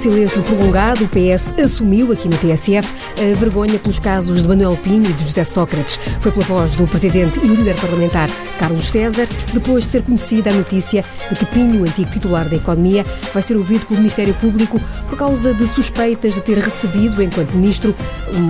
silêncio prolongado, o PS assumiu aqui na TSF a vergonha pelos casos de Manuel Pinho e de José Sócrates. Foi pela voz do presidente e líder parlamentar Carlos César, depois de ser conhecida a notícia de que Pinho, antigo titular da Economia, vai ser ouvido pelo Ministério Público por causa de suspeitas de ter recebido, enquanto ministro,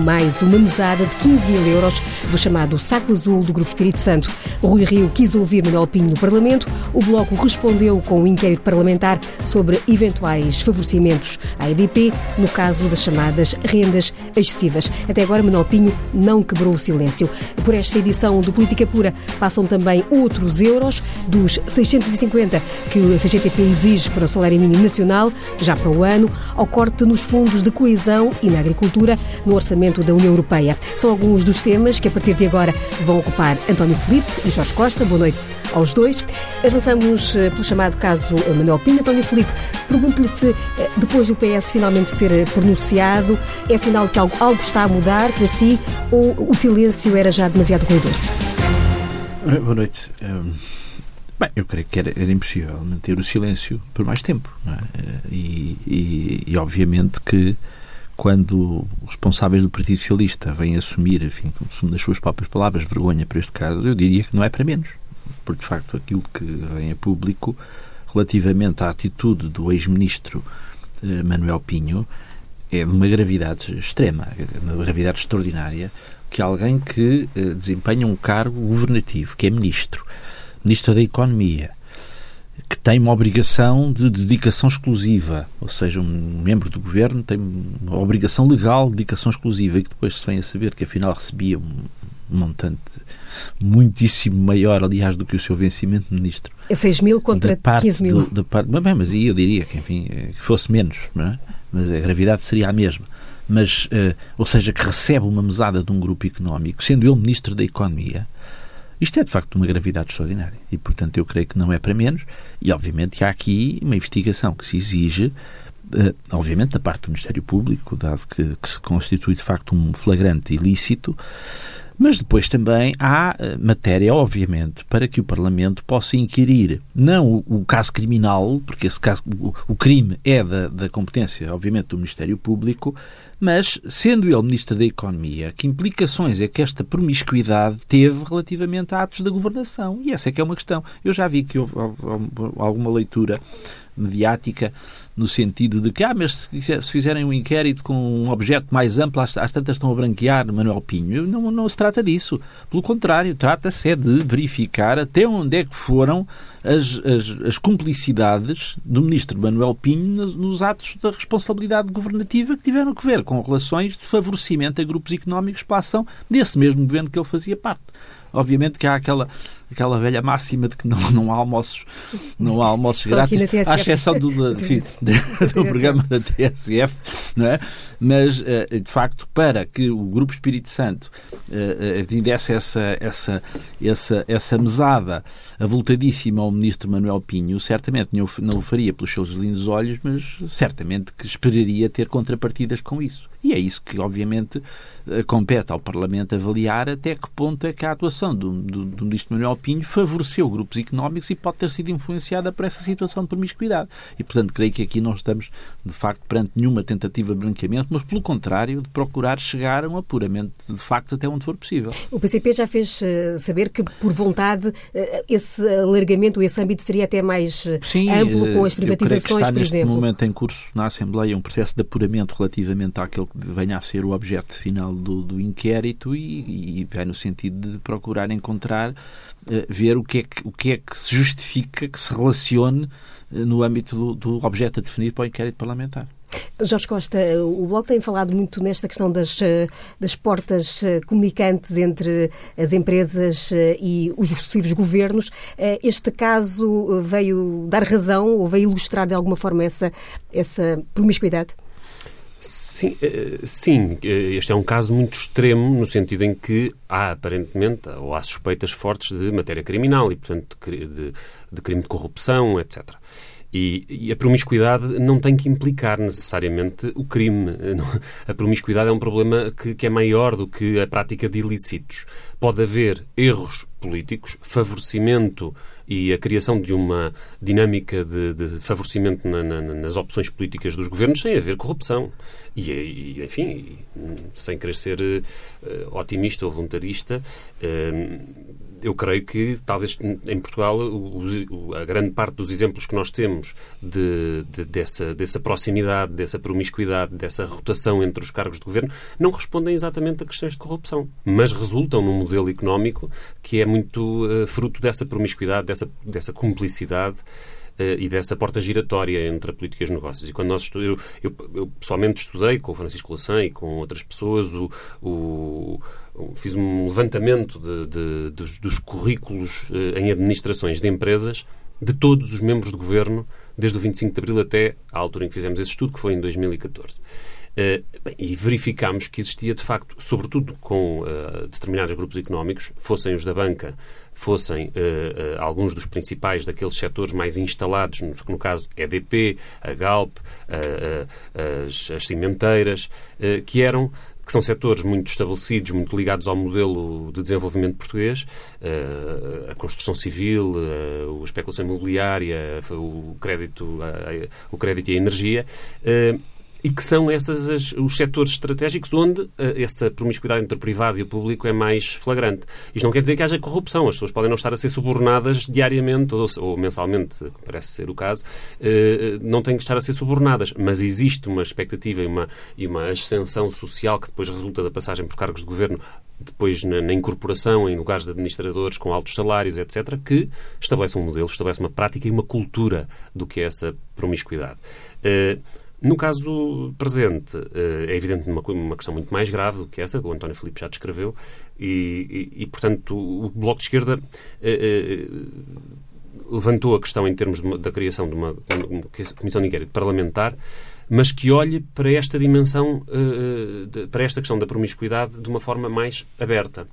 mais uma mesada de 15 mil euros do chamado saco azul do Grupo Espírito Santo. Rui Rio quis ouvir Manuel Pinho no Parlamento. O Bloco respondeu com um inquérito parlamentar sobre eventuais favorecimentos à EDP, no caso das chamadas rendas excessivas. Até agora, Manuel Pinho não quebrou o silêncio. Por esta edição do Política Pura passam também outros euros, dos 650 que a CGTP exige para o salário mínimo nacional, já para o ano, ao corte nos fundos de coesão e na agricultura no orçamento da União Europeia. São alguns dos temas que a partir de agora vão ocupar António Filipe e Jorge Costa. Boa noite aos dois. Avançamos eh, pelo chamado caso Manuel Pinho. António Filipe, pergunto-lhe se eh, depois do PS finalmente ter eh, pronunciado, é sinal que algo, algo está a mudar para si ou o silêncio era já demasiado ruidoso? Boa noite. Um, bem, eu creio que era, era, impossível manter o silêncio por mais tempo. É? E, e, e, obviamente que quando os responsáveis do Partido Socialista vêm assumir, enfim, nas suas próprias palavras, vergonha por este caso, eu diria que não é para menos. Porque, de facto, aquilo que vem a público relativamente à atitude do ex-ministro eh, Manuel Pinho é de uma gravidade extrema, uma gravidade extraordinária, que alguém que eh, desempenha um cargo governativo, que é ministro, ministro da Economia, que tem uma obrigação de dedicação exclusiva, ou seja, um membro do governo tem uma obrigação legal de dedicação exclusiva e que depois se vem a saber que afinal recebia um montante muitíssimo maior, aliás, do que o seu vencimento de ministro. É 6 mil contra 15 mil. Da parte, bem, mas aí eu diria que, enfim, eh, que fosse menos, é? mas a gravidade seria a mesma. Mas, uh, ou seja, que recebe uma mesada de um grupo económico, sendo ele ministro da Economia, isto é de facto uma gravidade extraordinária e, portanto, eu creio que não é para menos. E, obviamente, há aqui uma investigação que se exige, uh, obviamente, da parte do Ministério Público, dado que, que se constitui de facto um flagrante ilícito. Mas depois também há eh, matéria, obviamente, para que o Parlamento possa inquirir não o, o caso criminal, porque esse caso, o, o crime é da, da, competência, obviamente, do Ministério Público, mas, sendo ele Ministro da Economia, que implicações é que esta promiscuidade teve relativamente a atos da governação? E essa é que é uma questão. Eu já vi que houve alguma leitura mediática no sentido de que, ah, mas se, fizerem um inquérito com um objeto mais amplo, às, tantas estão a branquear Manuel Pinho. Não, não se trata disso. Pelo contrário, trata-se é de verificar até onde é que foram as, as, as cumplicidades do ministro Manuel Pinho nos atos da responsabilidade governativa que tiveram que ver com relações de favorecimento a grupos económicos pela ação desse mesmo governo que ele fazia parte. Obviamente que há aquela, aquela velha máxima de que não, não há almoços, não há almoços grátis, à exceção do, do, do programa da TSF, não é? mas eh, de facto para que o Grupo Espírito Santo eh, eh, desse essa, essa, essa, essa mesada avultadíssima ao ministro Manuel Pinho, certamente não o faria pelos seus lindos olhos, mas certamente que esperaria ter contrapartidas com isso. E é isso que, obviamente, compete ao Parlamento avaliar até que ponto é que a atuação do, do, do Ministro Manuel Pinho favoreceu grupos económicos e pode ter sido influenciada por essa situação de promiscuidade. E, portanto, creio que aqui não estamos, de facto, perante nenhuma tentativa de branqueamento, mas, pelo contrário, de procurar chegar a um apuramento, de facto, até onde for possível. O PCP já fez uh, saber que, por vontade, uh, esse alargamento, esse âmbito seria até mais uh, Sim, amplo com as privatizações, por neste exemplo. momento em curso na Assembleia um processo de apuramento relativamente àquele que venha a ser o objeto final do, do inquérito e, e, vai no sentido de procurar encontrar, ver o que, é que, o que é que se justifica que se relacione uh, no âmbito do, do objeto a definir para o inquérito parlamentar. Jorge Costa, o Bloco tem falado muito nesta questão das, eh, das portas comunicantes entre as empresas e os sucessivos governos. Este caso veio dar razão ou veio ilustrar de alguma forma essa, essa promiscuidade? Sim, eh, sim, eh, este é um caso muito extremo no sentido em que há aparentemente ou há suspeitas fortes de matéria criminal e, portanto, de, de crime de corrupção, etc. E, e, a promiscuidade não tem que implicar necessariamente o crime. A promiscuidade é um problema que, que é maior do que a prática de ilícitos. Pode haver erros políticos, favorecimento e a criação de uma dinâmica de, de favorecimento na, na, nas opções políticas dos governos sem haver corrupção. E, e enfim, sem querer ser uh, otimista ou voluntarista, uh, eu creio que talvez em Portugal a grande parte dos exemplos que nós temos de, de, dessa, dessa proximidade, dessa promiscuidade, dessa rotação entre os cargos de governo não respondem exatamente a questões de corrupção, mas resultam num modelo económico que é muito uh, fruto dessa promiscuidade, dessa, dessa cumplicidade uh, e dessa porta giratória entre a política e os negócios. E quando nós eu, eu, eu pessoalmente estudei com o Francisco Lassan e com outras pessoas o, o fiz um levantamento de, de, dos, dos, currículos uh, em administrações de empresas de todos os membros do governo, desde o 25 de abril até à altura em que fizemos esse estudo, que foi em 2014. Uh, bem, e verificámos que existia, de facto, sobretudo com uh, determinados grupos económicos, fossem os da banca, fossem uh, alguns dos principais daqueles setores mais instalados, no, no caso EDP, a Galp, as, as, cimenteiras, que eram que são setores muito estabelecidos, muito ligados ao modelo de desenvolvimento português, a construção civil, a especulação imobiliária, o crédito, o crédito e a energia, e que são esses as, os setores estratégicos onde uh, essa promiscuidade entre o privado e o público é mais flagrante. Isto não quer dizer que haja corrupção. As pessoas podem não estar a ser subornadas diariamente ou, ou mensalmente, parece ser o caso, uh, não têm que estar a ser subornadas. Mas existe uma expectativa e uma, e uma ascensão social que depois resulta da passagem por cargos de governo depois na, na, incorporação em lugares de administradores com altos salários, etc., que estabelece um modelo, estabelece uma prática e uma cultura do que é essa promiscuidade. Uh, no caso presente, eh, é evidente uma, uma questão muito mais grave do que essa, que o António Filipe já descreveu, e, e, e portanto, o Bloco de Esquerda eh, eh, levantou a questão em termos de, da criação de uma, uma, comissão de inquérito parlamentar, mas que olhe para esta dimensão, para esta questão da promiscuidade de uma forma mais aberta.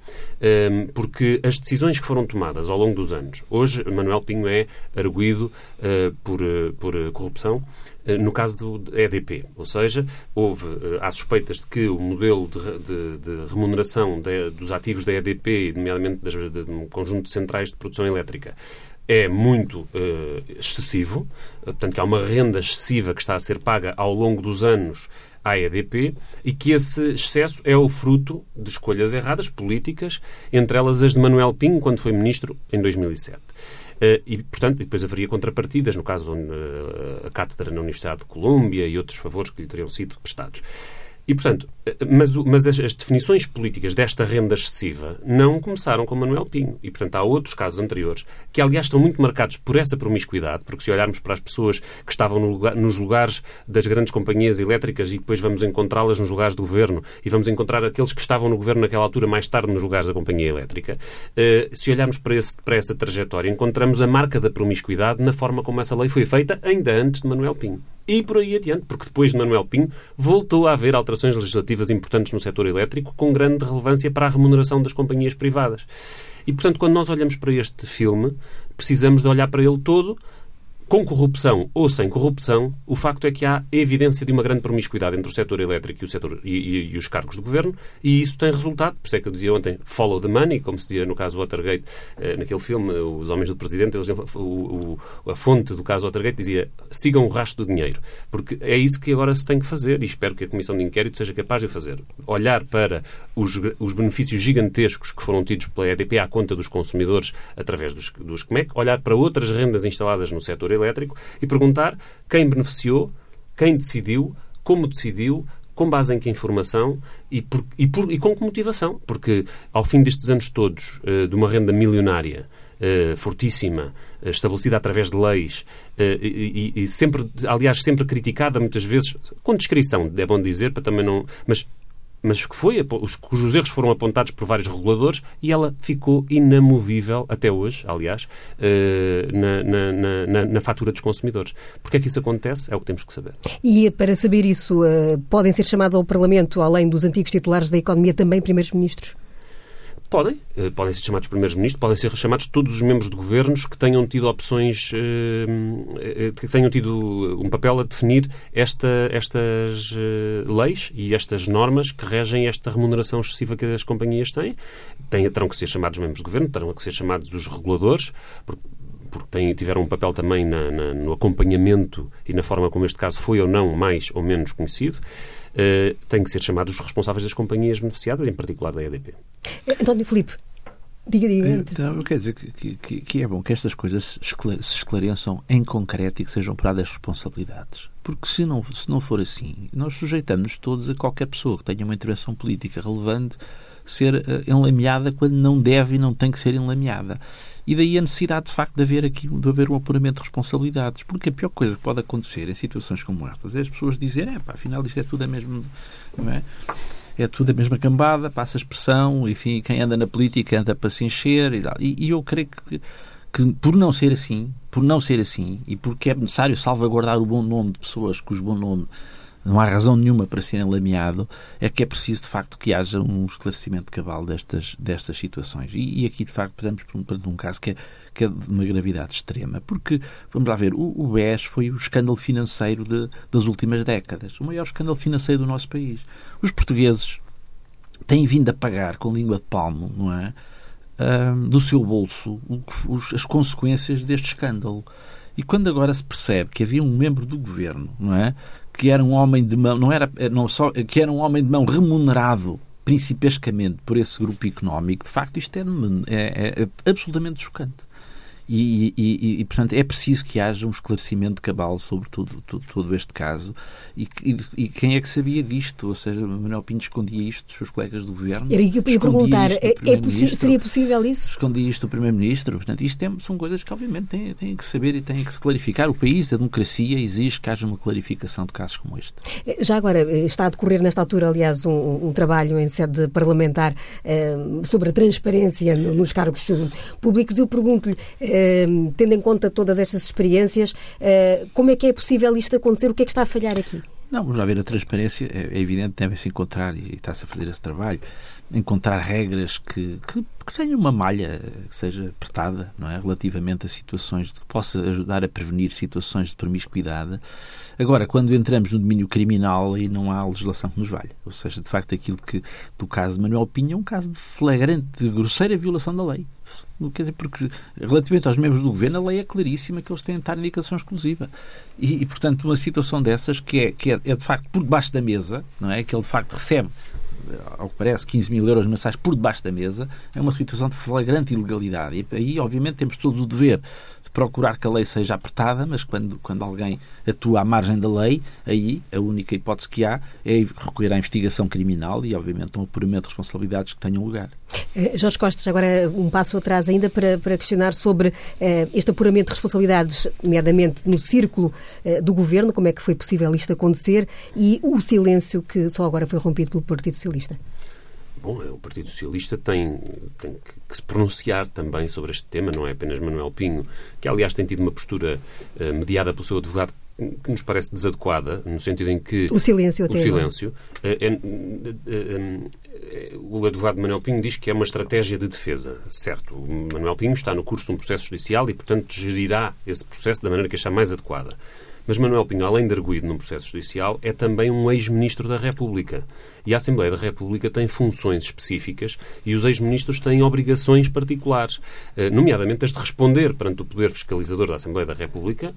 porque as decisões que foram tomadas ao longo dos anos, hoje Manuel Pinho é arguído por, por corrupção, eh, no caso do EDP. Ou seja, houve, eh, há suspeitas de que o modelo de, de, de remuneração de, dos ativos da EDP, nomeadamente de, um conjunto de centrais de produção elétrica, é muito uh, excessivo, portanto que há uma renda excessiva que está a ser paga ao longo dos anos à EDP e que esse excesso é o fruto de escolhas erradas políticas, entre elas as de Manuel Pinho, quando foi ministro em 2007. Eh, e, portanto, depois haveria contrapartidas, no caso eh, a cátedra na Universidade de Colômbia e outros favores que lhe teriam sido prestados. E, portanto, mas, mas as, as, definições políticas desta renda excessiva não começaram com Manuel Pinho. E, portanto, há outros casos anteriores que, aliás, estão muito marcados por essa promiscuidade, porque se olharmos para as pessoas que estavam no lugar, nos lugares das grandes companhias elétricas e depois vamos encontrá-las nos lugares do governo e vamos encontrar aqueles que estavam no governo naquela altura mais tarde nos lugares da companhia elétrica, uh, se olharmos para, esse, para essa trajetória, encontramos a marca da promiscuidade na forma como essa lei foi feita ainda antes de Manuel Pinho e por aí adiante, porque depois de Manuel Pinho voltou a haver alterações legislativas importantes no setor elétrico com grande relevância para a remuneração das companhias privadas. E, portanto, quando nós olhamos para este filme, precisamos de olhar para ele todo com corrupção ou sem corrupção, o facto é que há evidência de uma grande promiscuidade entre o setor elétrico e, o setor, e, e, e os cargos do governo, e isso tem resultado, por isso é que eu dizia ontem, follow the money, como se dizia no caso Watergate, eh, naquele filme, Os Homens do Presidente, eles, o, o, a fonte do caso Watergate dizia sigam o rastro do dinheiro, porque é isso que agora se tem que fazer, e espero que a Comissão de Inquérito seja capaz de fazer. Olhar para os, os benefícios gigantescos que foram tidos pela EDP à conta dos consumidores através dos, dos CMEC, olhar para outras rendas instaladas no setor elétrico e perguntar quem beneficiou, quem decidiu, como decidiu, com base em que informação e, por, e, por, e com que motivação. Porque ao fim destes anos todos, uh, de uma renda milionária, Uh, fortíssima, uh, estabelecida através de leis e, e, sempre, aliás, sempre criticada muitas vezes, com descrição, é bom dizer, para também não. Mas mas que foi, os, cujos erros foram apontados por vários reguladores e ela ficou inamovível, até hoje, aliás, eh, na, na, na, na fatura dos consumidores. Porquê é que isso acontece? É o que temos que saber. E para saber isso, eh, podem ser chamados ao Parlamento, além dos antigos titulares da Economia, também primeiros-ministros? Podem. Uh, podem ser chamados primeiros-ministros, podem ser chamados todos os membros de governos que tenham tido opções, uh, que tenham tido um papel a definir esta, estas leis e estas normas que regem esta remuneração excessiva que as companhias têm. Terão que ser chamados membros de governo, terão que ser chamados os reguladores, porque porque têm, tiveram um papel também na, na, no acompanhamento e na forma como este caso foi ou não mais ou menos conhecido, têm que ser chamados os responsáveis das companhias beneficiadas, em particular da EDP. António Filipe, Diga, diga. Então, quer dizer que, que, que, é bom que estas coisas se esclareçam em concreto e que sejam paradas responsabilidades. Porque se não, se não for assim, nós sujeitamos todos a qualquer pessoa que tenha uma intervenção política relevante ser uh, enlameada quando não deve e não tem que ser enlameada. E daí a necessidade, de facto, de haver aqui de haver um apuramento de responsabilidades. Porque a pior coisa que pode acontecer em situações como estas é as pessoas dizerem, é pá, afinal isto é tudo a mesma. Não é? É tudo a mesma cambada, passa a expressão, enfim, quem anda na política anda para se encher e tal. E, e eu creio que, que, por não ser assim, por não ser assim, e porque é necessário salvaguardar o bom nome de pessoas cujo bom nome não há razão nenhuma para ser enlameado, é que é preciso, de facto, que haja um esclarecimento cabal destas, destas situações. E, e aqui, de facto, estamos perante um caso que é, que é de uma gravidade extrema. Porque, vamos lá ver, o, o BES foi o escândalo financeiro de, das últimas décadas. O maior escândalo financeiro do nosso país. Os portugueses têm vindo a pagar com língua de palmo, não é? do seu bolso as consequências deste escândalo. E quando agora se percebe que havia um membro do governo, não é, que era um homem de mão, não era, não só, que era um homem de mão remunerado principescamente por esse grupo económico, de facto isto é, é, é absolutamente chocante. E, e, e, portanto, é preciso que haja um esclarecimento cabal sobre tudo, tudo, todo este caso. E, e, quem é que sabia disto? Ou seja, Manuel Pinto escondia isto dos seus colegas do governo? Era o que eu ia perguntar. É, é seria possível isso? Escondia isto do Primeiro-Ministro. Portanto, isto é, são coisas que, obviamente, têm, têm que saber e têm que se clarificar. O país, a democracia, exige que haja uma clarificação de casos como este. Já agora, eh, está a decorrer nesta altura, aliás, um, um trabalho em sede parlamentar eh, sobre a transparência nos cargos públicos. Eu pergunto-lhe eh, tendo em conta todas estas experiências, eh, como é que é possível isto acontecer? O que é que está a falhar aqui? Não, vamos lá ver, a transparência é, é evidente, deve-se encontrar, e está-se a fazer esse trabalho, encontrar regras que, que, que, tenham uma malha que seja apertada, não é? Relativamente a situações, que possa ajudar a prevenir situações de promiscuidade. Agora, quando entramos no domínio criminal, aí não há legislação que nos valha. Ou seja, de facto, aquilo que, do caso de Manuel Pinho, é um caso de flagrante, de grosseira violação da lei. Quer dizer, porque relativamente aos membros do governo, a lei é claríssima que eles têm de estar em indicação exclusiva. E, e portanto, uma situação dessas que, é, que é, é, de facto por debaixo da mesa, não é? Que ele de facto recebe ao que parece, 15 mil euros mensais por debaixo da mesa, é uma situação de flagrante ilegalidade. E aí, obviamente, temos todo o dever de procurar que a lei seja apertada, mas quando, quando alguém atua à margem da lei, aí a única hipótese que há é recorrer à investigação criminal e, obviamente, um apuramento de responsabilidades que tenham lugar. Eh, Jorge Costas, agora um passo atrás ainda para, para questionar sobre eh, este apuramento de responsabilidades, nomeadamente no círculo eh, do governo, como é que foi possível isto acontecer e o silêncio que só agora foi rompido pelo Partido Socialista. Bom, o Partido Socialista tem, tem que, se pronunciar também sobre este tema, não é apenas Manuel Pinho, que aliás tem tido uma postura uh, mediada pelo seu advogado que nos parece desadequada, no sentido em que... O silêncio até O silêncio. É, é, é, o advogado Manuel Pinho diz que é uma estratégia de defesa, certo. O Manuel Pinho está no curso de um processo judicial e, portanto, gerirá esse processo da maneira que achar mais adequada. Mas Manuel Pinho, além de arguído num processo judicial, é também um ex-ministro da República. E a Assembleia da República tem funções específicas e os ex-ministros têm obrigações particulares, eh, nomeadamente as de responder perante o Poder Fiscalizador da Assembleia da República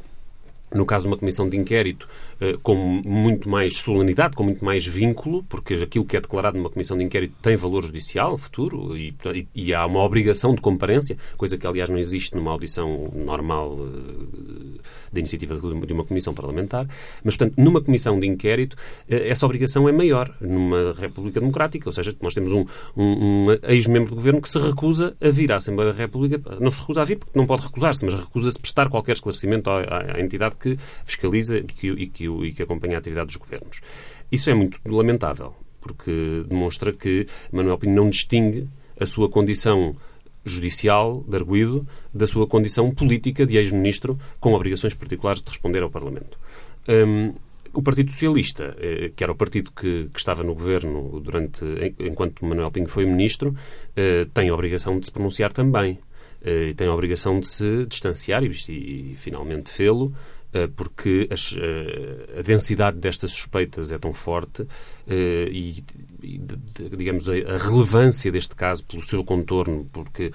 no caso de uma comissão de inquérito, eh, com muito mais solenidade, com muito mais vínculo, porque aquilo que é declarado numa comissão de inquérito tem valor judicial futuro e, e, há uma obrigação de comparência, coisa que, aliás, não existe numa audição normal uh, da iniciativa de uma comissão parlamentar. Mas, portanto, numa comissão de inquérito, uh, essa obrigação é maior numa República Democrática, ou seja, nós temos um, um, um ex-membro do governo que se recusa a vir à Assembleia da República, não se recusa a vir porque não pode recusar-se, mas recusa-se prestar qualquer esclarecimento à, à entidade que fiscaliza e que, e que, e que acompanha a atividade dos governos. Isso é muito lamentável, porque demonstra que Manuel Pinho não distingue a sua condição judicial de arguído da sua condição política de ex-ministro com obrigações particulares de responder ao Parlamento. Hum, O Partido Socialista, eh, que era o partido que, que estava no governo durante, enquanto Manuel Pinho foi ministro, eh, tem a obrigação de se pronunciar também. E tem a obrigação de se distanciar e, e, finalmente fê-lo eh, porque as, eh, a densidade destas suspeitas é tão forte eh, e, digamos, a, relevância deste caso pelo seu contorno, porque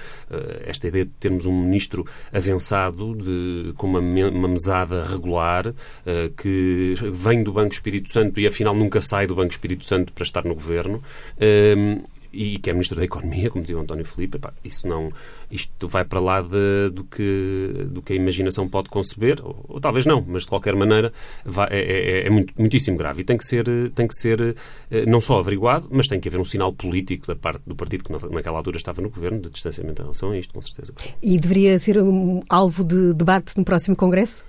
esta ideia de termos um ministro avançado de, com uma, uma mesada regular que vem do Banco Espírito Santo e afinal nunca sai do Banco Espírito Santo para estar no governo e que é Ministro da Economia, como dizia o António Filipe, epá, isso não, isto vai para lá de, do, que, do que a imaginação pode conceber, ou, ou talvez não, mas de qualquer maneira vai, é, é, é muito, muitíssimo grave e tem que ser, tem que ser eh, não só averiguado, mas tem que haver um sinal político da parte do partido que naquela altura estava no governo de distanciamento em relação a isto, com certeza. E deveria ser um alvo de debate no próximo Congresso?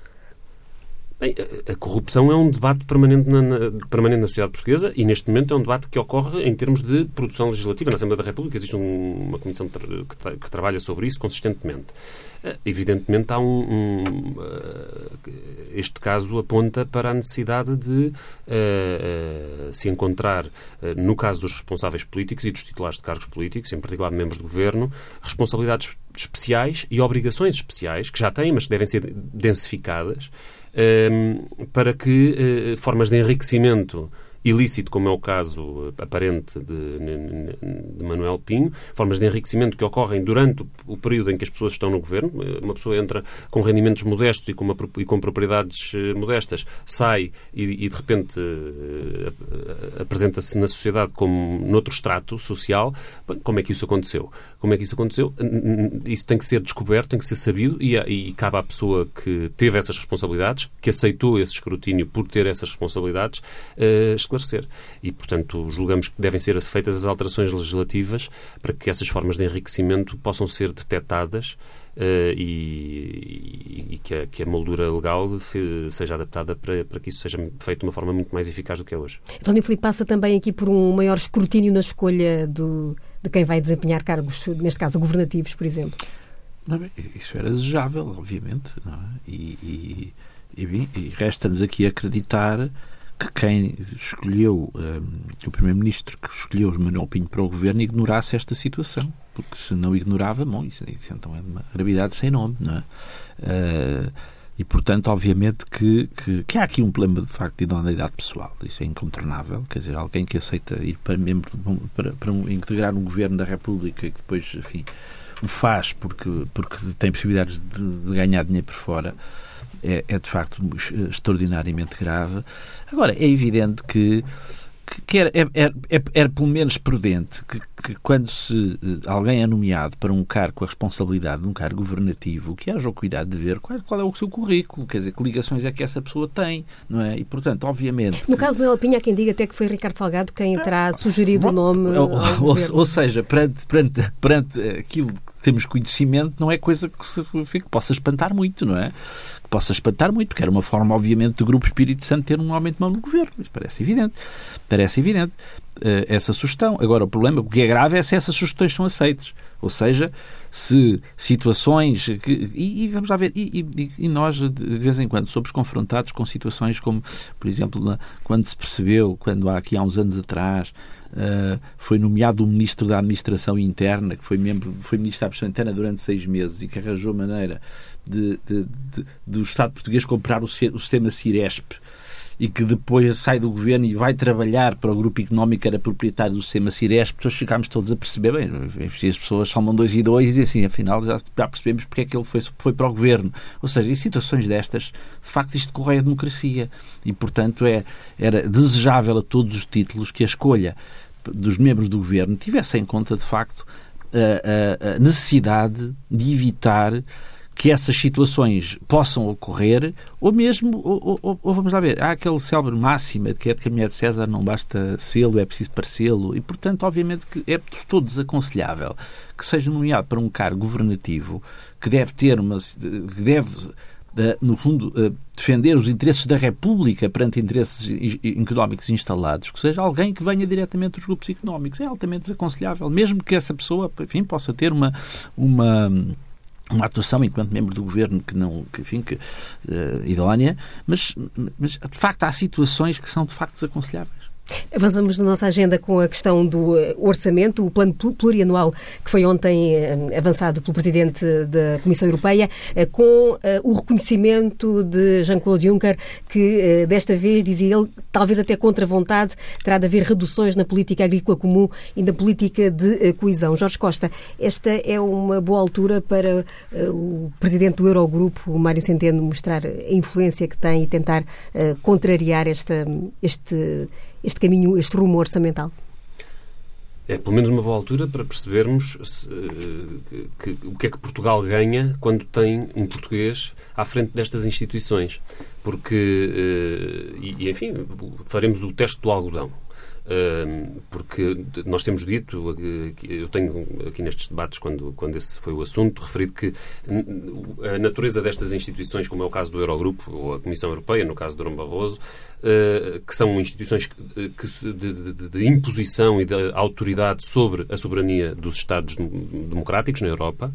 Bem, a, corrupção é um debate permanente na, na, permanente na sociedade portuguesa e, neste momento, é um debate que ocorre em termos de produção legislativa. Na Assembleia da República existe um, uma comissão que, tra que, trabalha sobre isso consistentemente. Uh, evidentemente, há um, um uh, este caso aponta para a necessidade de uh, se encontrar, no caso dos responsáveis políticos e dos titulares de cargos políticos, em particular membros do governo, responsabilidades especiais e obrigações especiais que já têm, mas que devem ser densificadas para que eh, formas de enriquecimento ilícito, como é o caso aparente de, de, Manuel Pinho, formas de enriquecimento que ocorrem durante o período em que as pessoas estão no governo. Uma pessoa entra com rendimentos modestos e com, uma, e com propriedades eh, modestas, sai e, e de repente eh, apresenta-se na sociedade como noutro extrato social. Como é que isso aconteceu? Como é que isso aconteceu? Isso tem que ser descoberto, tem que ser sabido e, e cabe à pessoa que teve essas responsabilidades, que aceitou esse escrutínio por ter essas responsabilidades, uh, esclarecer. E, portanto, julgamos que devem ser feitas as alterações legislativas para que essas formas de enriquecimento possam ser detectadas Uh, e, e que, a, que, a, moldura legal se, seja adaptada para, para, que isso seja feito de uma forma muito mais eficaz do que é hoje. António Filipe passa também aqui por um maior escrutínio na escolha do, de quem vai desempenhar cargos, neste caso governativos, por exemplo. Não, isso era desejável, obviamente, é? e, e, e, e resta-nos aqui acreditar que quem escolheu, um, o Primeiro-Ministro que escolheu o Manuel Pinho para o governo ignorasse esta situação. Porque se não ignorava, bom, isso, isso então é uma gravidade sem nome, não é? Uh, e, portanto, obviamente que, que, que, há aqui um problema, de facto, de idoneidade pessoal. Isso é incontornável. Quer dizer, alguém que aceita ir para membro, para, para um, integrar um governo da República e que depois, enfim, o faz porque, porque tem possibilidades de, de ganhar dinheiro por fora, é, é de facto extraordinariamente grave. Agora, é evidente que que era, era, era, era, pelo menos prudente que, que, quando se, eh, alguém é nomeado para um cargo com a responsabilidade de um cargo governativo, que haja o cuidado de ver qual, qual, é o seu currículo, quer dizer, que ligações é que essa pessoa tem, não é? E, portanto, obviamente... No que... caso do Elpinha, há quem diga até que foi Ricardo Salgado quem terá sugerido o nome... Ou, ou, ou, seja, perante, perante, perante aquilo que temos conhecimento, não é coisa que, se, que possa espantar muito, não é? Que possa espantar muito, porque era uma forma, obviamente, do Grupo Espírito Santo ter um aumento de mão no governo. Isso parece evidente. Parece evidente uh, essa sugestão. Agora, o problema, o que é grave é se essas sugestões são aceitas. Ou seja, se situações. Que, e, e, vamos lá ver, e, e, e, nós, de vez em quando, somos confrontados com situações como, por exemplo, quando se percebeu, quando há aqui há uns anos atrás, Uh, foi nomeado o Ministro da Administração Interna, que foi membro, foi Ministro da Administração Interna durante seis meses e que arranjou maneira de, de, de, do Estado português comprar o, o sistema Ciresp e que depois sai do governo e vai trabalhar para o grupo económico que era proprietário do sistema Ciresp, depois ficámos todos a perceber, bem, as pessoas somam dois e dois e assim, afinal já, já percebemos porque é que ele foi, foi para o governo. Ou seja, em situações destas, de facto isto corre a democracia e, portanto, é, era desejável a todos os títulos que a escolha dos membros do governo tivesse em conta, de facto, a, a, a necessidade de evitar que essas situações possam ocorrer, ou mesmo, ou, ou, ou, vamos lá ver, há aquele célebre máxima que é de que a mulher de César não basta sê-lo, é preciso parecê-lo, e portanto, obviamente, que é de todo desaconselhável que seja nomeado para um cargo governativo que deve ter uma. que deve eh, no fundo, eh, defender os interesses da República perante interesses económicos instalados, que seja alguém que venha diretamente dos grupos económicos. É altamente desaconselhável, mesmo que essa pessoa, enfim, possa ter uma, uma uma atuação enquanto membro do governo que não, que, enfim, que, uh, idónea, mas, mas de facto há situações que são de facto desaconselháveis. Avançamos na nossa agenda com a questão do eh, orçamento, o plano plurianual que foi ontem eh, avançado pelo Presidente da Comissão Europeia, eh, com o reconhecimento de Jean-Claude Juncker, que desta vez, dizia ele, talvez até contra vontade, terá de haver reduções na política agrícola comum e na política de coesão. Jorge Costa, esta é uma boa altura para o Presidente do Eurogrupo, Mário Centeno, mostrar a influência que tem e tentar contrariar esta, este este caminho, este rumo orçamental? É pelo menos uma boa altura para percebermos se, eh, que, o que é que Portugal ganha quando tem um português à frente destas instituições. Porque, eh, e, enfim, faremos o teste do algodão porque nós temos dito, eu tenho aqui nestes debates, quando, quando esse foi o assunto, referido que a natureza destas instituições, como é o caso do Eurogrupo ou a Comissão Europeia, no caso de Durão Barroso, ah, que são instituições que, de, de, de imposição e de autoridade sobre a soberania dos Estados democráticos na Europa,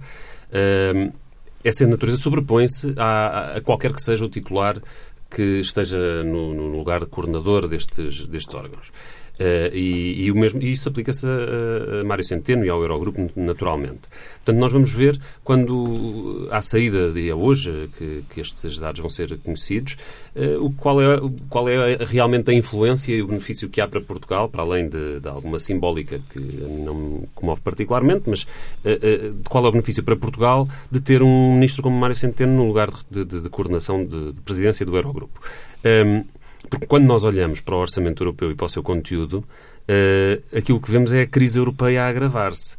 essa natureza sobrepõe-se a, a, qualquer que seja o titular que esteja no, no lugar de coordenador destes, destes órgãos. Uh, e, e, o mesmo, e isso aplica-se a, a, Mário Centeno e ao Eurogrupo, naturalmente. Portanto, nós vamos ver quando há saída, e é hoje que, que estes dados vão ser conhecidos, uh, o, qual, é, qual é realmente a influência e o benefício que há para Portugal, para além de, de alguma simbólica que não me comove particularmente, mas uh, qual é o benefício para Portugal de ter um ministro como Mário Centeno no lugar de, de, de coordenação de, presidência do Eurogrupo. Um, ehm, porque quando nós olhamos para o orçamento europeu e para o seu conteúdo, uh, aquilo que vemos é a crise europeia a agravar-se.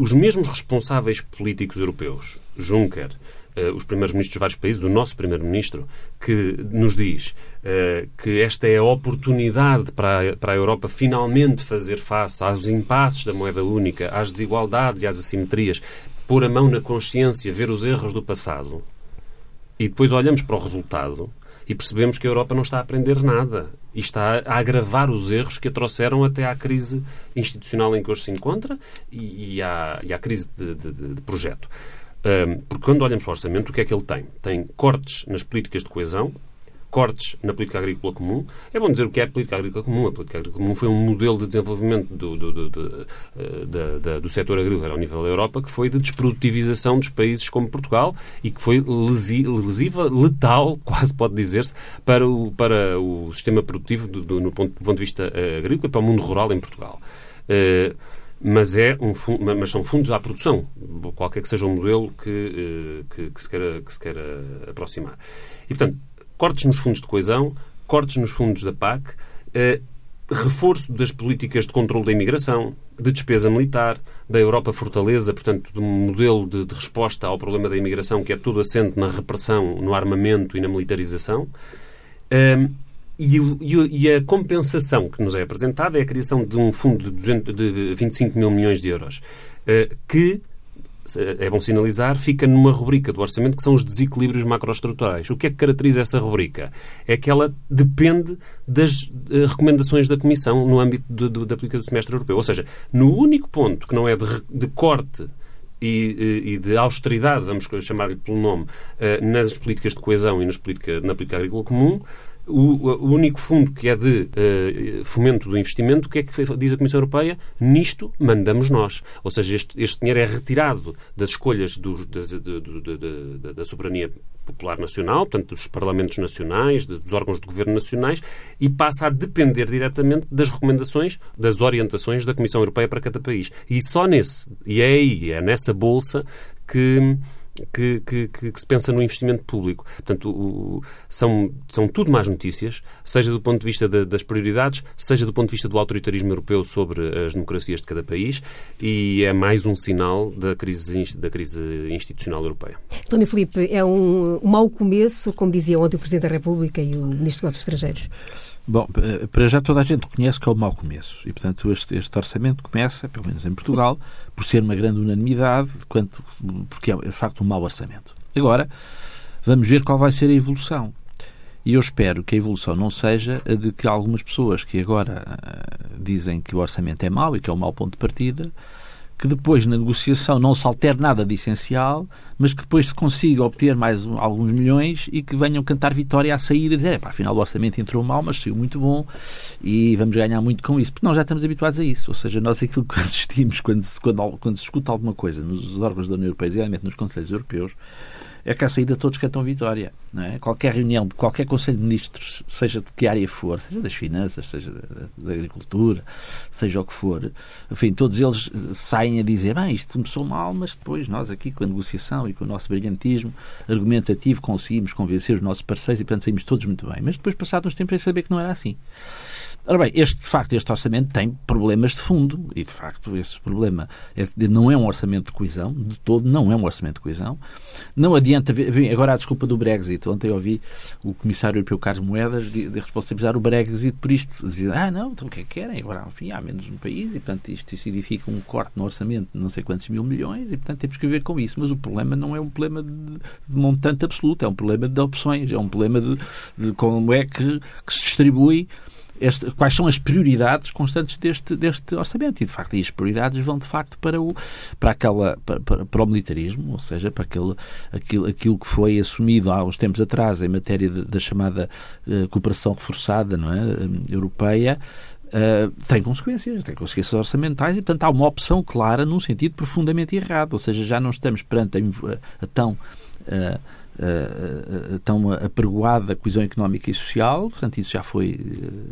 Os mesmos responsáveis políticos europeus, Juncker, Uh, os primeiros-ministros de vários países, o nosso primeiro-ministro, que nos diz uh, que esta é a oportunidade para a, para a Europa finalmente fazer face aos impasses da moeda única, às desigualdades e às assimetrias, pôr a mão na consciência, ver os erros do passado, e depois olhamos para o resultado, e percebemos que a Europa não está a aprender nada e está a agravar os erros que a trouxeram até à crise institucional em que hoje se encontra e, e, à, e à, crise de, de, de projeto. Um, porque quando olhamos para o orçamento, o que é que ele tem? Tem cortes nas políticas de coesão, cortes na política agrícola comum. É bom dizer o que é a política agrícola comum. A política agrícola comum foi um modelo de desenvolvimento do, do, do, do, eh, do setor agrícola ao nível da Europa que foi de desprodutivização dos países como Portugal e que foi lesiva, letal, quase pode dizer-se, para o, para o sistema produtivo do, no ponto, do ponto de vista eh, agrícola e para o mundo rural em Portugal. Uh, mas, é um, mas são fundos à produção, qualquer que seja o modelo que, que, que, se, queira, que se queira aproximar. E, portanto, cortes nos fundos de coesão, cortes nos fundos da PAC, eh, reforço das políticas de controle da imigração, de despesa militar, da Europa fortaleza, portanto, de um modelo de, de, resposta ao problema da imigração que é todo assente na repressão, no armamento e na militarização. Um, e, e, a compensação que nos é apresentada é a criação de um fundo de, 200, de 25 mil milhões de euros, uh, que é bom sinalizar, fica numa rubrica do orçamento que são os desequilíbrios macroestruturais. O que é que caracteriza essa rubrica? É que ela depende das uh, recomendações da Comissão no âmbito de, de, da política do semestre europeu. Ou seja, no único ponto que não é de, de corte e, eh, e, de austeridade, vamos chamar-lhe pelo nome, uh, nas políticas de coesão e nas política, na política agrícola comum, o, o, único fundo que é de uh, fomento do investimento, o que é que diz a Comissão Europeia? Nisto mandamos nós. Ou seja, este, este dinheiro é retirado das escolhas do, das, da soberania popular nacional, portanto, dos parlamentos nacionais, dos órgãos de governo nacionais, e passa a depender diretamente das recomendações, das orientações da Comissão Europeia para cada país. E só nesse, e é aí, é nessa bolsa que que, que, que, se pensa no investimento público. Portanto, o, são, são tudo más notícias, seja do ponto de vista de, das prioridades, seja do ponto de vista do autoritarismo europeu sobre as democracias de cada país, e é mais um sinal da crise, da crise institucional europeia. António Filipe, é um, um mau começo, como dizia ontem o Presidente da República e o Ministro dos Negócios Estrangeiros? Bom, para já toda a gente reconhece que é um mau começo. E, portanto, este, este, orçamento começa, pelo menos em Portugal, por ser uma grande unanimidade, quanto, porque é, de facto, um mau orçamento. Agora, vamos ver qual vai ser a evolução. E eu espero que a evolução não seja a de que algumas pessoas que agora uh, dizem que o orçamento é mau e que é um mau ponto de partida, que depois na negociação não se altere nada de essencial, mas que depois se consiga obter mais um, alguns milhões e que venham cantar vitória à saída e dizer, afinal o orçamento entrou mal, mas saiu muito bom e vamos ganhar muito com isso. Porque nós já estamos habituados a isso. Ou seja, nós aquilo que assistimos quando se, quando, quando se escuta alguma coisa nos órgãos da União Europeia, geralmente nos Conselhos Europeus, é que à saída todos cantam vitória. É? Qualquer reunião de qualquer Conselho de Ministros, seja de que área for, seja das finanças, seja da agricultura, seja o que for, enfim, todos eles saem a dizer: bem, isto começou mal, mas depois nós aqui com a negociação e com o nosso brilhantismo argumentativo conseguimos convencer os nossos parceiros e, portanto, saímos todos muito bem. Mas depois, passados uns tempos, é saber que não era assim. Ora bem, este, de facto, este orçamento tem problemas de fundo e, de facto, esse problema é, não é um orçamento de coesão, de todo, não é um orçamento de coesão. Não adianta ver, agora a desculpa do Brexit. Ontem ouvi o Comissário Europeu Carlos Moedas de, de responsabilizar o Brexit por isto. Dizer, ah, não, então o que é que querem? Agora, enfim, há menos um país e, portanto, isto significa um corte no orçamento de não sei quantos mil milhões e, portanto, temos que ver com isso. Mas o problema não é um problema de, de montante absoluto, é um problema de opções, é um problema de, de como é que, que se distribui este, quais são as prioridades constantes deste, deste orçamento. E, de facto, as prioridades vão, de facto, para o, para aquela, para, para, para o militarismo, ou seja, para aquele, aquilo, aquilo que foi assumido há uns tempos atrás em matéria da chamada uh, cooperação reforçada não é, uh, europeia, Uh, tem consequências, tem consequências orçamentais e, portanto, há uma opção clara num sentido profundamente errado. Ou seja, já não estamos perante a, a tão uh, uh, tão apregoada a coesão económica e social, portanto, isso já foi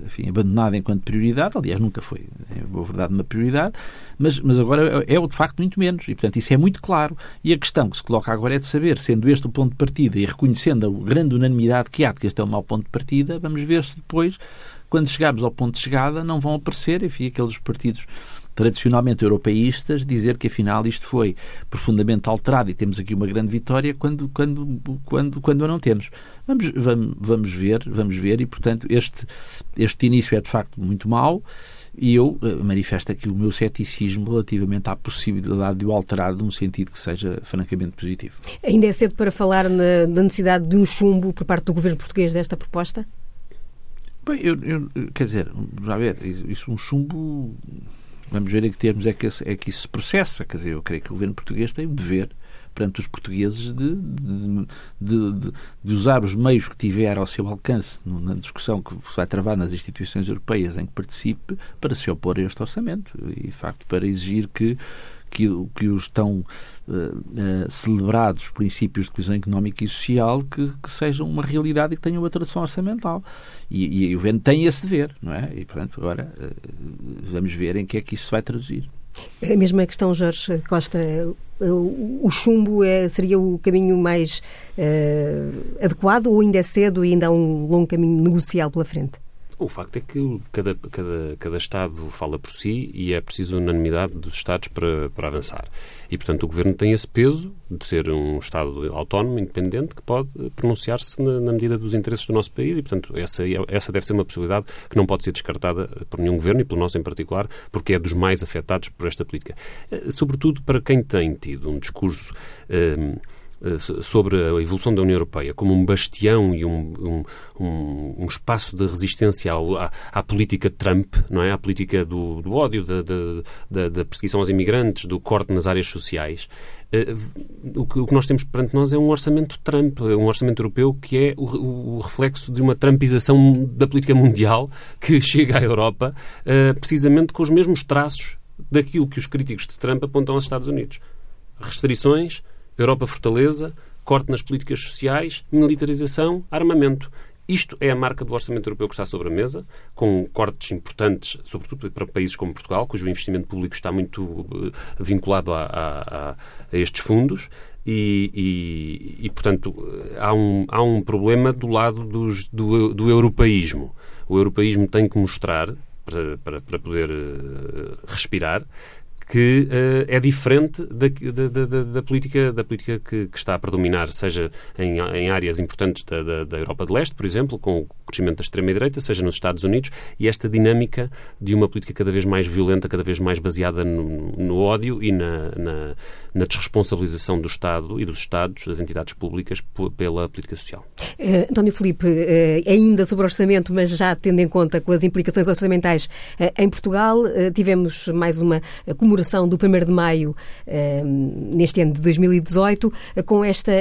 enfim, abandonado enquanto prioridade, aliás, nunca foi, é boa verdade, uma prioridade, mas, mas agora é, é de facto muito menos, e portanto isso é muito claro. E a questão que se coloca agora é de saber, sendo este o ponto de partida e reconhecendo a grande unanimidade que há de que este é o mau ponto de partida, vamos ver se depois, quando chegarmos ao ponto de chegada, não vão aparecer, enfim, aqueles partidos tradicionalmente europeístas dizer que afinal isto foi profundamente alterado e temos aqui uma grande vitória quando quando quando quando a não temos vamos vamos, vamos ver vamos ver e portanto este este início é de facto muito mau e eu eh, manifesto aqui o meu ceticismo relativamente à possibilidade de o alterar num sentido que seja francamente positivo. Ainda é cedo para falar na, na necessidade de um chumbo por parte do governo português desta proposta? Bem, eu, eu, quer dizer, já ver, isso um chumbo Vamos ver em que termos é que, é que isso se processa. Quer dizer, eu creio que o governo português tem o dever perante os portugueses de, de, de, de, usar os meios que tiver ao seu alcance na discussão que vai travar nas instituições europeias em que participe para se opor a este orçamento e, de facto, para exigir que que, que os tão uh, uh, celebrados princípios de coesão económica e social que, que, sejam uma realidade e que tenham uma tradução orçamental. E, e o governo tem esse dever, não é? E, portanto, agora uh, vamos ver em que é que isso se vai traduzir. A mesma questão, Jorge Costa. O chumbo é, seria o caminho mais adequado ou ainda é cedo e ainda há um longo caminho negocial pela frente? O facto é que cada, cada, cada Estado fala por si e é preciso unanimidade dos Estados para, para avançar. E, portanto, o Governo tem esse peso de ser um Estado autónomo, independente, que pode pronunciar-se na, na, medida dos interesses do nosso país e, portanto, essa, essa deve ser uma possibilidade que não pode ser descartada por nenhum Governo e pelo nosso em particular, porque é dos mais afetados por esta política. Eh, sobretudo para quem tem tido um discurso. Eh, eh, sobre a evolução da União Europeia como um bastião e um, um, um espaço de resistência à, à, política Trump, não é? À política do, do ódio, da, da, da, perseguição aos imigrantes, do corte nas áreas sociais. Eh, o que, o que, nós temos perante nós é um orçamento Trump, um orçamento europeu que é o, o reflexo de uma trumpização da política mundial que chega à Europa uh, precisamente com os mesmos traços daquilo que os críticos de Trump apontam aos Estados Unidos. Restrições, Europa fortaleza, corte nas políticas sociais, militarização, armamento. Isto é a marca do orçamento europeu que está sobre a mesa, com cortes importantes, sobretudo para países como Portugal, cujo investimento público está muito uh, vinculado a, a, a, estes fundos. E, e, e, portanto, há um, há um problema do lado dos, do, do europeísmo. O europeísmo tem que mostrar, para, para, para poder uh, respirar, que uh, é diferente da, da, da, da, política, da política que, que, está a predominar, seja em, em áreas importantes da, da, Europa de Leste, por exemplo, com o crescimento da extrema-direita, seja nos Estados Unidos, e esta dinâmica de uma política cada vez mais violenta, cada vez mais baseada no, no ódio e na, na, na, desresponsabilização do Estado e dos Estados, das entidades públicas, pela política social. Uh, António Filipe, uh, ainda sobre orçamento, mas já tendo em conta com as implicações orçamentais em Portugal, tivemos mais uma comunidade comemoração do 1 de maio neste ano de 2018, com esta.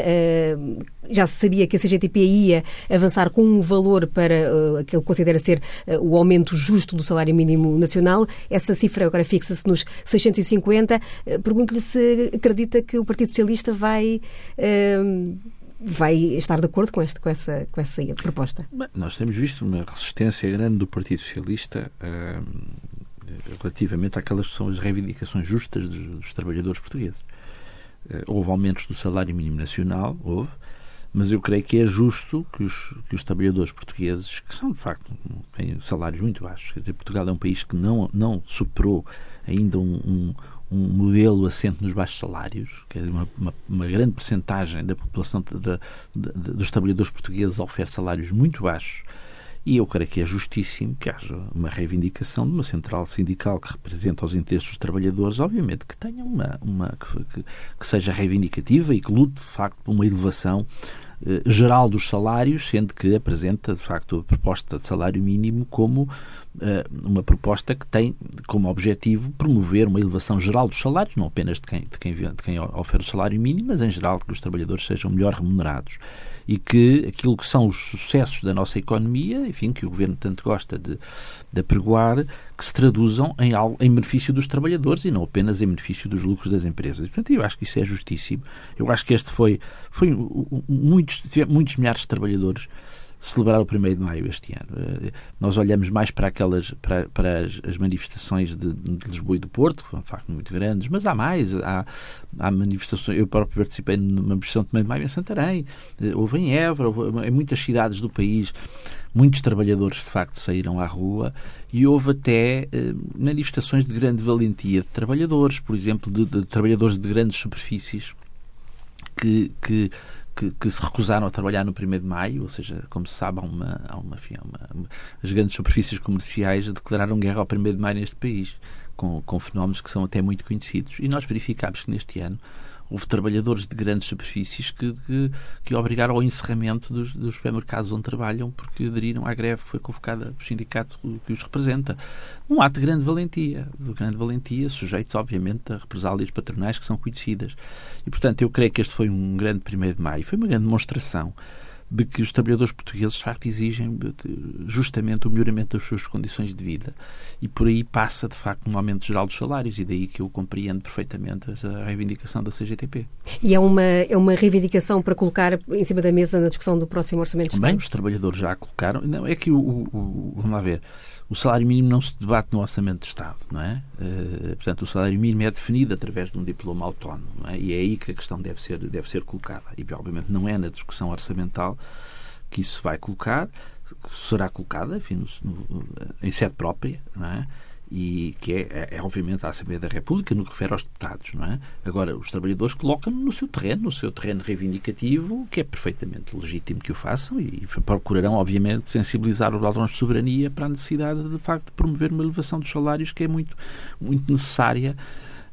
já se sabia que a CGTP ia avançar com um valor para aquele que considera ser o aumento justo do salário mínimo nacional. Essa cifra agora fixa-se nos 650. Pergunto-lhe se acredita que o Partido Socialista vai vai estar de acordo com, este, com, essa, com essa proposta? Nós temos visto uma resistência grande do Partido Socialista uh, relativamente àquelas que são as reivindicações justas dos, dos trabalhadores portugueses. Uh, houve aumentos do salário mínimo nacional, houve, mas eu creio que é justo que os, que os trabalhadores portugueses, que são de facto têm salários muito baixos, quer dizer, Portugal é um país que não, não superou ainda um, um um modelo assente nos baixos salários, que é uma, uma, uma grande percentagem da população de, de, de, dos trabalhadores portugueses oferece salários muito baixos. E eu creio que é justíssimo que haja uma reivindicação de uma central sindical que representa os interesses dos trabalhadores, obviamente que tenha uma, uma que, que seja reivindicativa e que lute de facto por uma elevação eh, geral dos salários, sendo que apresenta, de facto, a proposta de salário mínimo como uma proposta que tem como objetivo promover uma elevação geral dos salários, não apenas de quem, de quem, de quem oferece o salário mínimo, mas em geral que os trabalhadores sejam melhor remunerados e que aquilo que são os sucessos da nossa economia, enfim, que o Governo tanto gosta de, de apregoar, que se traduzam em, algo, em benefício dos trabalhadores e não apenas em benefício dos lucros das empresas. Portanto, eu acho que isso é justíssimo. Eu acho que este foi, foi muitos, muitos milhares de trabalhadores celebrar o 1 de maio este ano. Eh, nós olhamos mais para aquelas para, para as, as, manifestações de, de, Lisboa e do Porto, que foram de facto muito grandes, mas há mais. Há, há manifestações. Eu próprio participei numa manifestação de 1 de maio em Santarém, eh, houve em Évora, em muitas cidades do país. Muitos trabalhadores, de facto, saíram à rua e houve até eh, manifestações de grande valentia de trabalhadores, por exemplo, de, de trabalhadores de grandes superfícies que, que que, que, se recusaram a trabalhar no 1 de maio, ou seja, como se sabe, há uma, há uma, enfim, há uma, as grandes superfícies comerciais declararam guerra ao 1 de maio neste país, com, com fenómenos que são até muito conhecidos. E nós verificámos que neste ano houve trabalhadores de grandes superfícies que, que, que obrigaram ao encerramento dos, dos, supermercados onde trabalham porque aderiram à greve que foi convocada pelo sindicato que os representa. Um ato de grande valentia, de grande valentia, sujeito, obviamente, a represálias patronais que são conhecidas. E, portanto, eu creio que este foi um grande 1 de maio, foi uma grande demonstração de que os trabalhadores portugueses, de facto, exigem justamente o melhoramento das suas condições de vida. E por aí passa, de facto, um aumento geral dos salários, e daí que eu compreendo perfeitamente a reivindicação da CGTP. E é uma, é uma reivindicação para colocar em cima da mesa na discussão do próximo Orçamento de Estado? Bem, os trabalhadores já a colocaram. Não, é que o, o, o vamos lá ver o salário mínimo não se debate no orçamento de Estado, não é? Uh, portanto, o salário mínimo é definido através de um diploma autónomo, é? E é aí que a questão deve ser, deve ser colocada. E, obviamente, não é na discussão orçamental que isso vai colocar, será colocada, enfim, no, em sede própria, não é? E que é, é, é, obviamente a Assembleia da República no que refere aos deputados, não é? Agora, os trabalhadores colocam no seu terreno, no seu terreno reivindicativo, que é perfeitamente legítimo que o façam e procurarão, obviamente, sensibilizar os órgãos de soberania para a necessidade, de facto, de promover uma elevação dos salários que é muito, muito necessária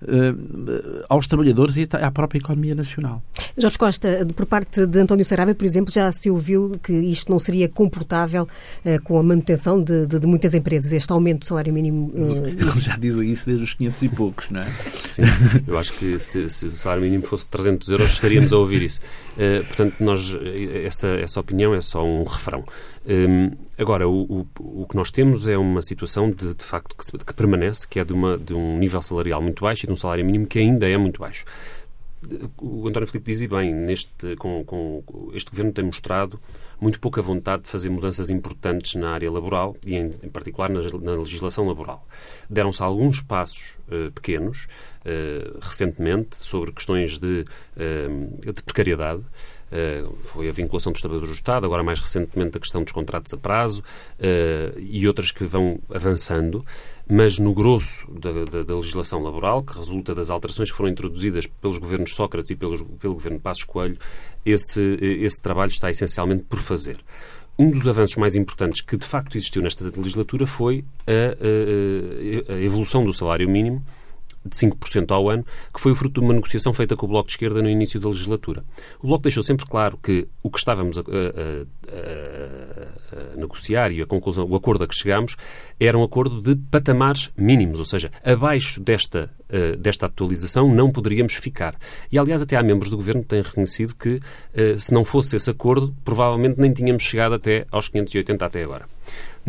uh, aos trabalhadores e à própria economia nacional. Jorge Costa, por parte de António Sarabia, por exemplo, já se ouviu que isto não seria comportável uh, com a manutenção de, de, de, muitas empresas, este aumento do salário mínimo. Uh, Eles já dizem isso desde os 500 e poucos, não é? Sim, eu acho que se, se o salário mínimo fosse 300 euros estaríamos a ouvir isso. Uh, portanto, nós, essa, essa opinião é só um refrão. Um, agora, o, o, o, que nós temos é uma situação de, de facto que, que, permanece, que é de, uma, de um nível salarial muito baixo e de um salário mínimo que ainda é muito baixo. O António Filipe dizia bem, neste, com, com, este governo tem mostrado muito pouca vontade de fazer mudanças importantes na área laboral e, em, em particular, na, na, legislação laboral. Deram-se alguns passos uh, pequenos, uh, recentemente, sobre questões de, uh, de precariedade. Uh, foi a vinculação dos trabalhadores do Estado, agora mais recentemente a questão dos contratos a prazo uh, e outras que vão avançando, mas no grosso da, da, da, legislação laboral, que resulta das alterações que foram introduzidas pelos governos Sócrates e pelos, pelo governo Passos Coelho, esse, esse trabalho está essencialmente por fazer. Um dos avanços mais importantes que de facto existiu nesta legislatura foi a, a, a evolução do salário mínimo, de 5% ao ano, que foi o fruto de uma negociação feita com o Bloco de Esquerda no início da legislatura. O Bloco deixou sempre claro que o que estávamos a, a, a, a negociar e a conclusão, o acordo a que chegámos era um acordo de patamares mínimos, ou seja, abaixo desta uh, desta atualização não poderíamos ficar. E, aliás, até há membros do Governo que têm reconhecido que, uh, se não fosse esse acordo, provavelmente nem tínhamos chegado até aos 580 até agora.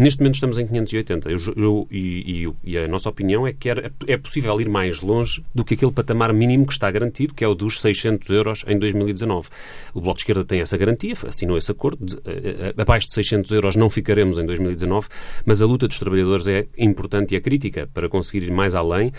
Neste momento estamos em 580 eu, eu, e, e, a nossa opinião é que era, é possível ir mais longe do que aquele patamar mínimo que está garantido, que é o dos 600 euros em 2019. O Bloco de Esquerda tem essa garantia, assinou esse acordo. De, abaixo de 600 euros não ficaremos em 2019, mas a luta dos trabalhadores é importante e é crítica para conseguir ir mais além uh,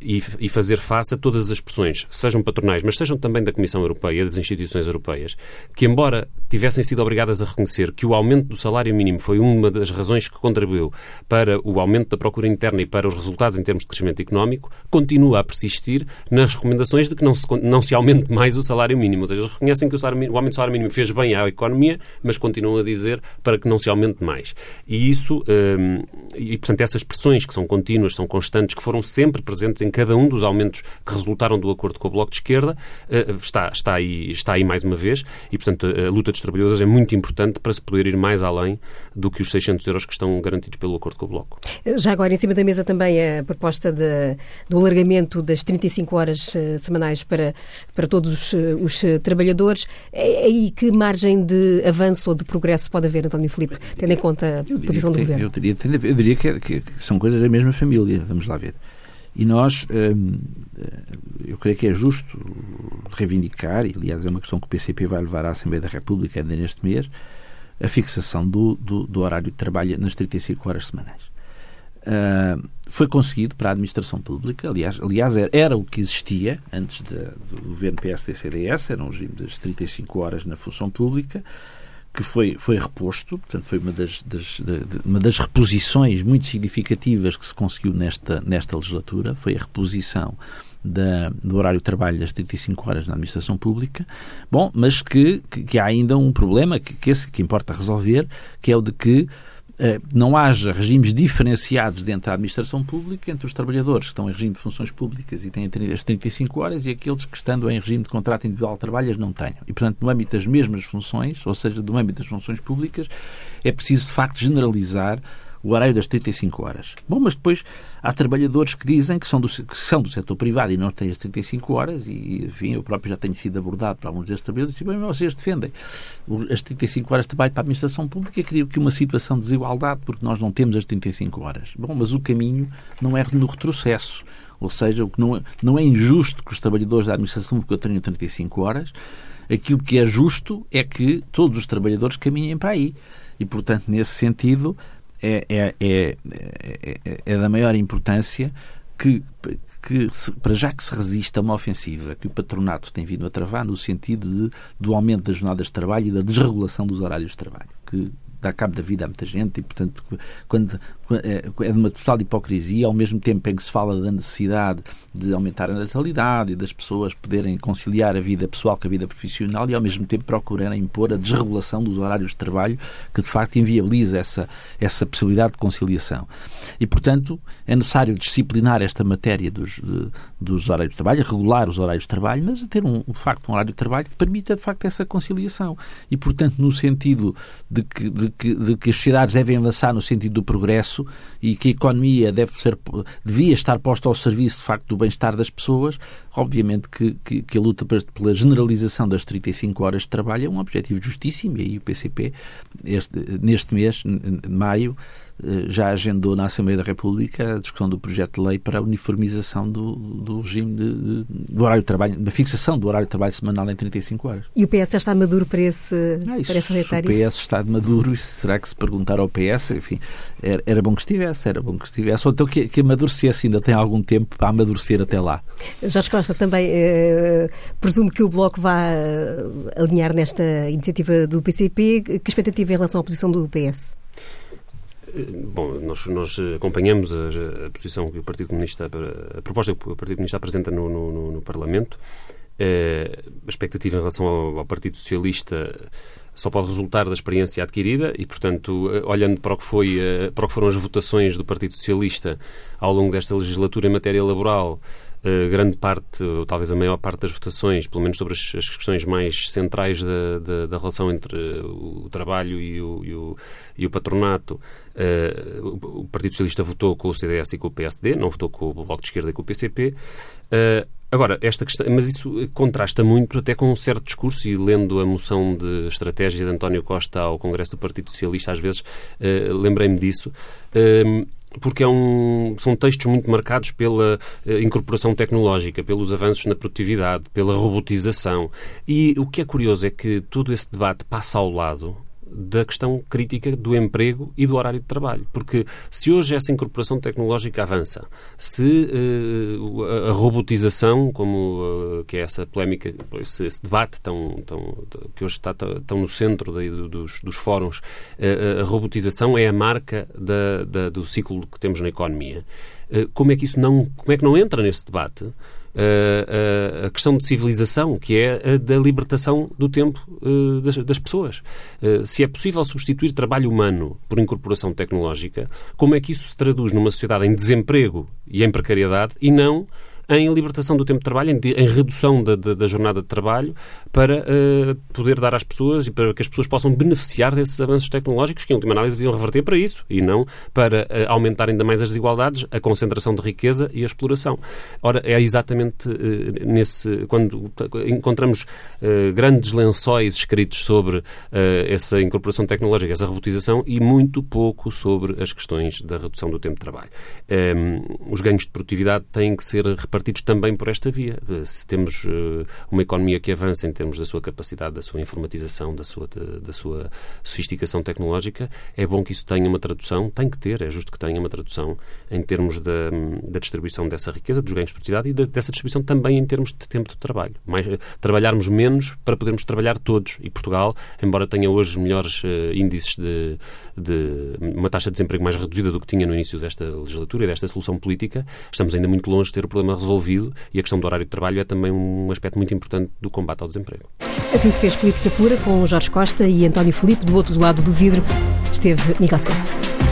e, e fazer face a todas as pressões, sejam patronais, mas sejam também da Comissão Europeia, das instituições europeias, que embora tivessem sido obrigadas a reconhecer que o aumento do salário mínimo foi uma das razões que contribuiu para o aumento da procura interna e para os resultados em termos de crescimento económico, continua a persistir nas recomendações de que não se, não se aumente mais o salário mínimo. Ou seja, eles reconhecem que o, salário, o aumento do salário mínimo fez bem à economia, mas continuam a dizer para que não se aumente mais. E isso, hum, e portanto, essas pressões que são contínuas, são constantes, que foram sempre presentes em cada um dos aumentos que resultaram do acordo com o Bloco de Esquerda, eh, está, está, aí, está aí mais uma vez, e portanto a luta dos trabalhadores é muito importante para se poder ir mais além do que os 600 euros que estão garantidos pelo acordo com o Bloco. Já agora, em cima da mesa também a proposta de, do alargamento das 35 horas uh, semanais para, para todos os uh, trabalhadores. É, é aí que margem de avanço ou de progresso pode haver, António Filipe, tendo em conta a posição do tem, Governo? Eu diria, eu diria que, que, são coisas da mesma família, vamos lá ver. E nós, hum, eu creio que é justo reivindicar, e aliás é uma questão que o PCP vai levar à Assembleia da República ainda neste mês, a fixação do, do, do horário de trabalho nas 35 horas semanais. Uh, foi conseguido para a administração pública, aliás, aliás era, era o que existia antes de, do governo PSD-CDS, era um regime das 35 horas na função pública, que foi, foi reposto, portanto foi uma das, das de, uma das reposições muito significativas que se conseguiu nesta, nesta legislatura, foi a reposição da, do horário de trabalho das 35 horas na administração pública, bom, mas que, que, que há ainda um problema que, que, esse que importa resolver, que é o de que eh, não haja regimes diferenciados dentro da administração pública entre os trabalhadores que estão em regime de funções públicas e têm as 35 horas e aqueles que, estando em regime de contrato individual de trabalho, as não tenham. E, portanto, no âmbito das mesmas funções, ou seja, no âmbito das funções públicas, é preciso, de facto, generalizar o horário das 35 horas. Bom, mas depois há trabalhadores que dizem que são do, que são do setor privado e não têm as 35 horas, e enfim, eu próprio já tenho sido abordado por alguns destes trabalhadores e bem, vocês defendem as 35 horas de trabalho para a administração pública, criam que uma situação de desigualdade, porque nós não temos as 35 horas. Bom, mas o caminho não é no retrocesso. Ou seja, o que não é, não é injusto que os trabalhadores da administração pública tenham 35 horas, aquilo que é justo é que todos os trabalhadores caminhem para aí. E, portanto, nesse sentido, é, é, é, é, é da maior importância que, que se, para já que se resista a uma ofensiva que o patronato tem vindo a travar no sentido de, do aumento das jornadas de trabalho e da desregulação dos horários de trabalho, que dá cabo da vida a muita gente e, portanto, quando, é, de uma total hipocrisia, ao mesmo tempo em que se fala da necessidade de aumentar a natalidade e das pessoas poderem conciliar a vida pessoal com a vida profissional e, ao mesmo tempo, procurarem impor a desregulação dos horários de trabalho que, de facto, inviabiliza essa, essa possibilidade de conciliação. E, portanto, é necessário disciplinar esta matéria dos, de, dos horários de trabalho, regular os horários de trabalho, mas ter, um, de facto, um horário de trabalho que permita, de facto, essa conciliação. E, portanto, no sentido de que, de que, de que as sociedades devem avançar no sentido do progresso e que a economia deve ser, devia estar posta ao serviço, de facto, do bem-estar das pessoas, obviamente que, que, que, a luta pela generalização das 35 horas de trabalho é um objetivo justíssimo e aí o PCP, este, neste mês, maio, já agendou na Assembleia da República a discussão do projeto de lei para a uniformização do, do regime de, de, do horário de trabalho, da fixação do horário de trabalho semanal em 35 horas. E o PS já está maduro para esse ah, isso, para O PS está maduro, e será que se perguntar ao PS, enfim, era, era bom que estivesse, era bom que estivesse, ou então que, que amadurecesse, ainda tem algum tempo para amadurecer até lá. Jorge Costa, também eh, presumo que o Bloco vá alinhar nesta iniciativa do PCP. Que expectativa em relação à posição do PS? Bom, nós, nós acompanhamos a, a, posição que o Partido Comunista, a proposta que o Partido Comunista apresenta no, no, no Parlamento. Eh, a expectativa em relação ao, ao, Partido Socialista só pode resultar da experiência adquirida e, portanto, eh, olhando para o, que foi, eh, para o que foram as votações do Partido Socialista ao longo desta legislatura em matéria laboral, uh, grande parte, ou talvez a maior parte das votações, pelo menos sobre as, as questões mais centrais da, da, da, relação entre o trabalho e o, e o, e o patronato, uh, o, o, Partido Socialista votou com o CDS e com o PSD, não votou com o Bloco de Esquerda e com o PCP. Uh, Agora, esta questão, mas isso contrasta muito até com um certo discurso, e lendo a moção de estratégia de António Costa ao Congresso do Partido Socialista, às vezes uh, lembrei-me disso. Uh, porque é um, são textos muito marcados pela uh, incorporação tecnológica, pelos avanços na produtividade, pela robotização. E o que é curioso é que todo esse debate passa ao lado da questão crítica do emprego e do horário de trabalho. Porque se hoje essa incorporação tecnológica avança, se uh, a robotização, como uh, que é essa polémica, esse, esse debate tão, tão, que hoje está tão no centro de, dos, dos fóruns, uh, a robotização é a marca da, da, do ciclo que temos na economia. como é que isso não, como é que não entra nesse debate? A, a questão de civilização, que é a da libertação do tempo uh, das, das, pessoas. Uh, se é possível substituir trabalho humano por incorporação tecnológica, como é que isso se traduz numa sociedade em desemprego e em precariedade e não em libertação do tempo de trabalho, em, em redução da, da, da, jornada de trabalho, para uh, poder dar às pessoas e para que as pessoas possam beneficiar desses avanços tecnológicos que, em última análise, deviam reverter para isso e não para uh, aumentar ainda mais as desigualdades, a concentração de riqueza e a exploração. Ora, é exatamente uh, nesse. quando encontramos grandes lençóis escritos sobre essa incorporação tecnológica, essa robotização e muito pouco sobre as questões da redução do tempo de trabalho. Um, ehm, os ganhos de produtividade têm que ser repartidos também por esta via. Eh, se temos uh, uma economia que avança em termos da sua capacidade, da sua informatização, da sua, da sua sofisticação tecnológica, é bom que isso tenha uma tradução, tem que ter, é justo que tenha uma tradução em termos da, da distribuição dessa riqueza, dos ganhos de produtividade e da, dessa distribuição também em termos de tempo de trabalho. Mais, uh, trabalharmos menos para podermos trabalhar todos. E Portugal, embora tenha hoje melhores índices de, de uma taxa de desemprego mais reduzida do que tinha no início desta legislatura e desta solução política, estamos ainda muito longe de ter o problema resolvido e a questão do horário de trabalho é também um aspecto muito importante do combate ao desemprego. Assim se fez política pura com Jorge Costa e António Filipe. Do outro lado do vidro esteve Miguel Silva.